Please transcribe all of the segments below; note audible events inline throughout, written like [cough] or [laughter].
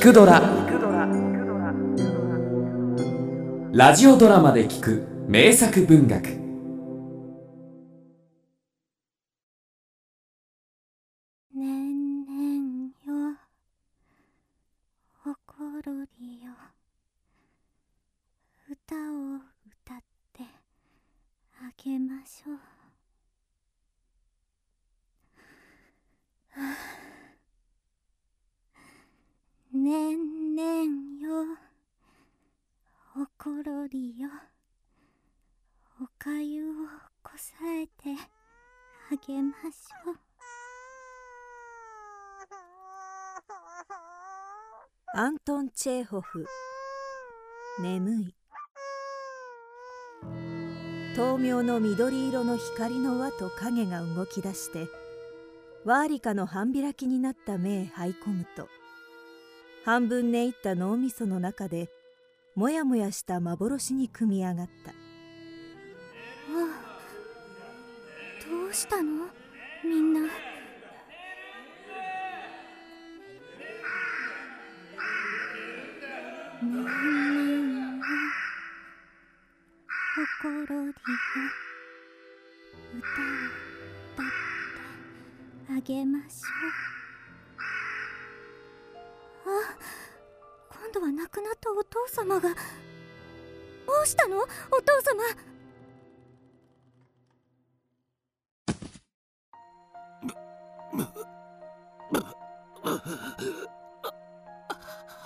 くドラ」ラジオドラマで聞く名作文学年々よほころりよ歌を歌ってあげましょうはあ年々よほころりよおかゆをこさえてあげましょう。アントン・チェーホフ眠い。豆苗の緑色の光の輪と影が動き出してワーリカの半開きになった目へ這い込むと半分寝入った脳みその中でもやもやした幻に組み上がった。したの？みんな。ねんねんよほころりよ歌を歌ってあげましょう。あ今度は亡くなったお父様が。どうしたの？お父様。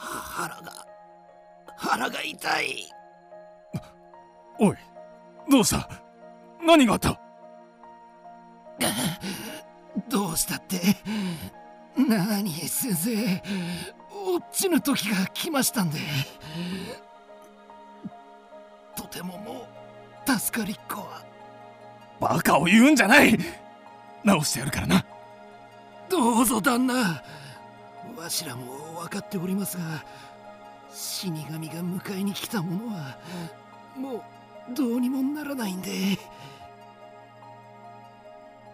腹が腹が痛い。おいどうした？何があった？どうしたってなに先生落ちぬ時が来ましたんで。とてももう助かりっこは。バカを言うんじゃない！直してやるからな。どうぞ旦那わしらも分かっておりますが死神が迎えに来た者はもうどうにもならないんで。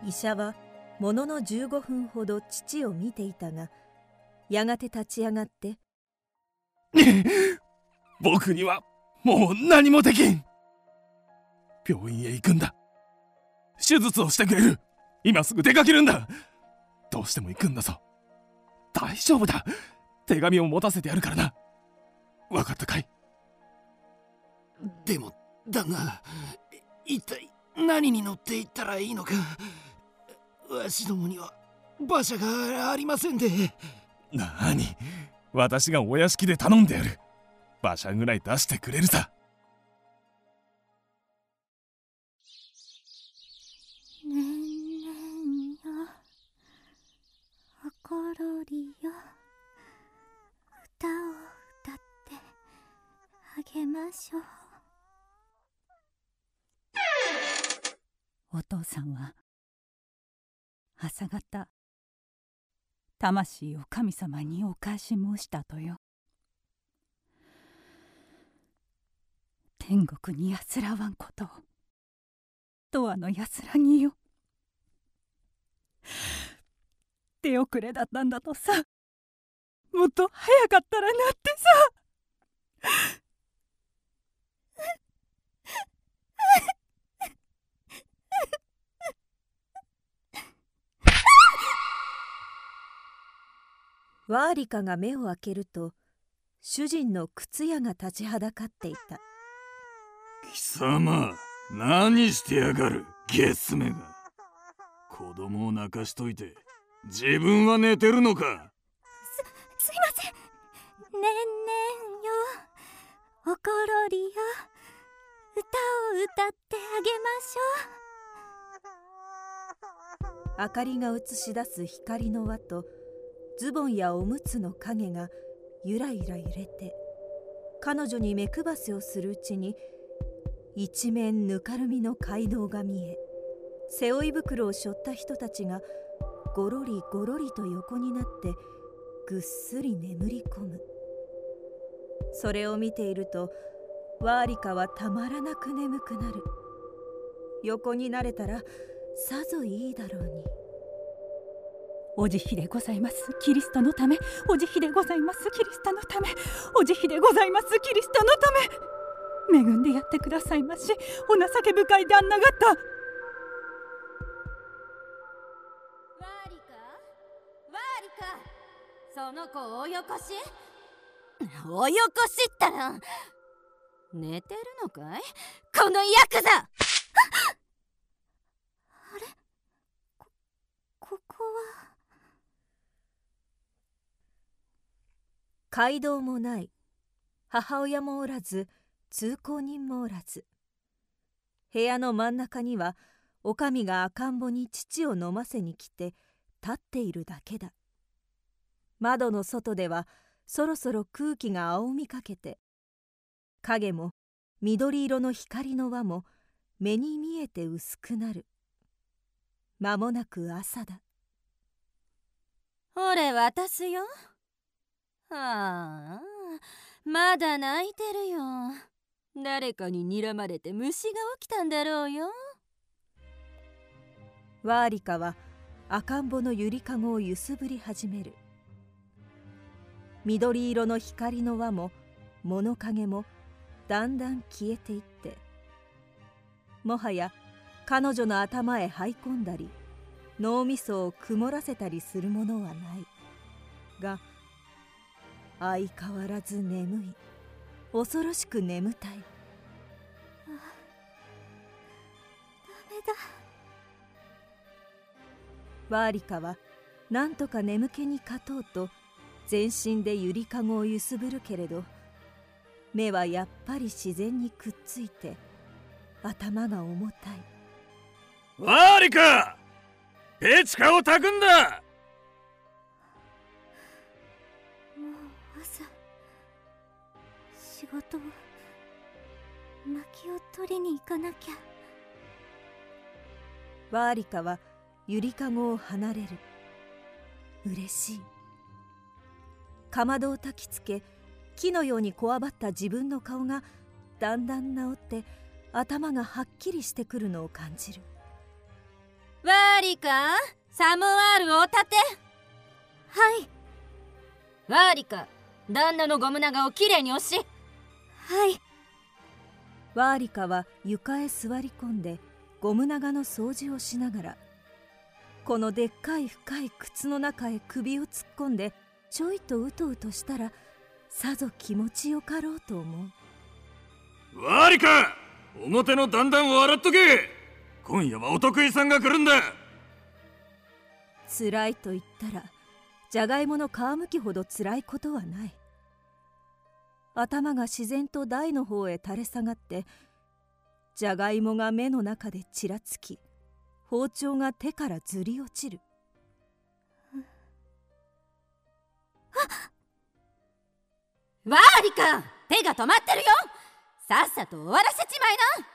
医者はものの15分ほど父を見ていたがやがて立ち上がって [laughs] 僕にはもう何もできん。病院へ行くんだ。手術をしてくれる。今すぐ出かけるんだ。どうしても行くんだぞ大丈夫だ。手紙を持たせてやるからな。分かったかい？でも旦那一体何に乗って行ったらいいのか。わしどもには馬車がありませんで。なに？私がお屋敷で頼んでやる。馬車ぐらい出してくれるさほころりよ歌を歌ってあげましょう。お父さんは朝方魂を神様にお返し申したとよ。天国に安らわんことをとわの安らぎよ。手遅れだったんだとさ。もっと早かったらなってさ。ワーリカが目を開けると主人の靴屋が立ちはだかっていた。貴様何してやがるゲスめが。子供を泣かしといて自分は寝てるのか？すいません。ねんねんよほころりよ歌を歌ってあげましょう。明かりが映し出す光の輪とズボンやおむつの影がゆらゆら揺れて彼女に目配せをするうちに一面ぬかるみの街道が見え背負い袋を背負った人たちがごろりごろりと横になってぐっすり眠り込む。それを見ているとワーリカはたまらなく眠くなる。横になれたらさぞいいだろうに。お慈悲でございます。キリストのため。お慈悲でございます。キリストのため。お慈悲でございます。キリストのため。恵んでやってくださいまし。お情け深い旦那方。その子をおよこし？およこしったら寝てるのかい？このヤクザ！あれ？こここは？街道もない。母親もおらず通行人もおらず。部屋の真ん中にはおかみが赤ん坊に乳を飲ませに来て立っているだけだ窓の外ではそろそろ空気が青みかけて影も緑色の光の輪も目に見えて薄くなる。間もなく朝だ。俺渡すよ。ああまだ泣いてるよ。誰かに睨まれて虫が起きたんだろうよ。ワーリカは赤ん坊のゆりかごを揺すぶり始める緑色の光の輪も物陰もだんだん消えていってもはや彼女の頭へ這い込んだり脳みそを曇らせたりするものはないが相変わらず眠い恐ろしく眠たい。ダメだ。ワーリカはなんとか眠気に勝とうと全身でゆりかごを揺すぶるけれど目はやっぱり自然にくっついて頭が重たい。ワーリカペチカを炊くんだ。もう朝仕事を薪を取りに行かなきゃ。ワーリカはゆりかごを離れる。嬉しいかまどを焚きつけ木のようにこわばった自分の顔がだんだん治って頭がはっきりしてくるのを感じる。ワーリカサモワールを立て。はい。ワーリカ旦那のゴム長をきれいに押し。はい。ワーリカは床へ座り込んでゴム長の掃除をしながらこのでっかい深い靴の中へ首を突っ込んでちょいとうとうとしたらさぞ気持ちよかろうと思う。ワーリカ表の段々を洗っとけ。今夜はお得意さんが来るんだ。辛いと言ったらじゃがいもの皮むきほど辛いことはない。頭が自然と台の方へ垂れ下がってじゃがいもが目の中でちらつき包丁が手からずり落ちるワーリカ手が止まってるよ。さっさと終わらせちまいな。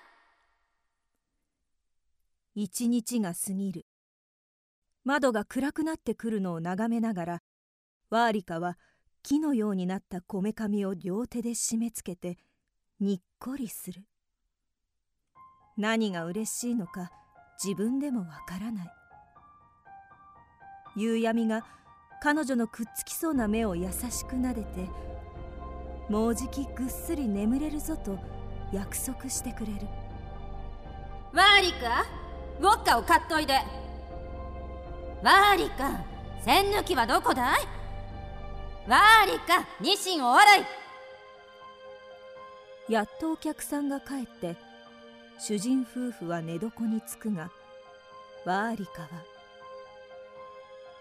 一日が過ぎる。窓が暗くなってくるのを眺めながらワーリカは木のようになったこめかみを両手で締め付けてにっこりする。何が嬉しいのか自分でもわからない。夕闇が彼女のくっつきそうな目を優しく撫でてもうじきぐっすり眠れるぞと約束してくれる。ワーリカウォッカを買っといで。ワーリカ栓抜きはどこだい？ワーリカニシンお笑い。やっとお客さんが帰って主人夫婦は寝床につくがワーリカは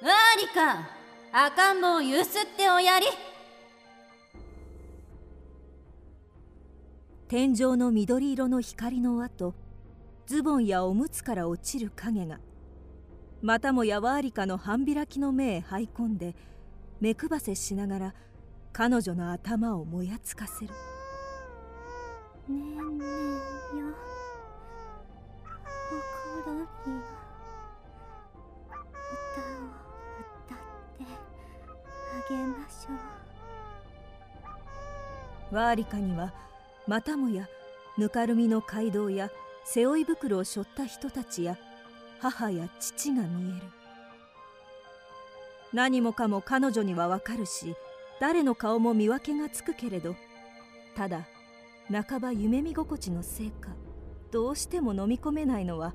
ワーリカ赤ん坊をゆすっておやり。天井の緑色の光の輪とズボンやおむつから落ちる影がまたもやワーリカの半開きの目へ這い込んで目くばせしながら彼女の頭をもやつかせる。ねえねえ。ワーリカにはまたもやぬかるみの街道や背負い袋を背負った人たちや母や父が見える。何もかも彼女にはわかるし誰の顔も見分けがつくけれどただ半ば夢見心地のせいかどうしても飲み込めないのは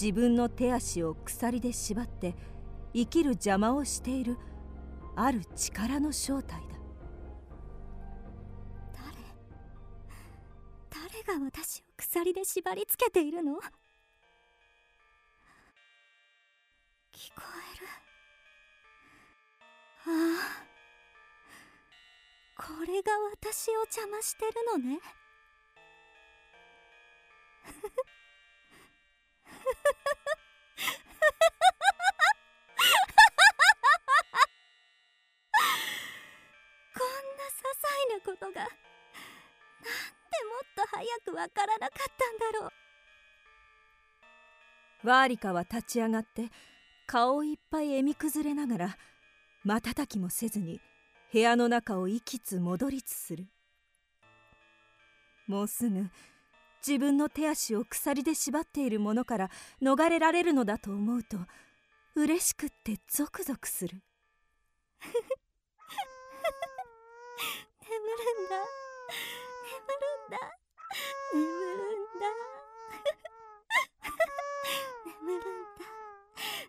自分の手足を鎖で縛って生きる邪魔をしているある力の正体。だが私を鎖で縛り付けているの？聞こえる。ああ。これが私を邪魔してるのね。こ [laughs] んわからなかったんだろう。ワーリカは立ち上がって顔いっぱい笑み崩れながら瞬きもせずに部屋の中を行きつ戻りつする。もうすぐ自分の手足を鎖で縛っているものから逃れられるのだと思うと嬉しくってゾクゾクする。[laughs] 眠るんだ。眠るんだ眠るんだ。眠るんだ。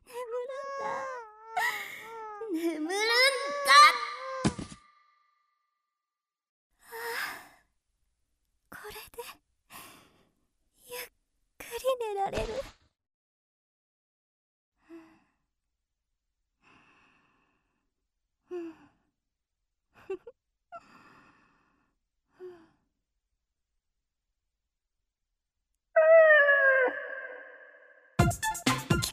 眠るんだ。眠るんだ。ああこれでゆっくり寝られる。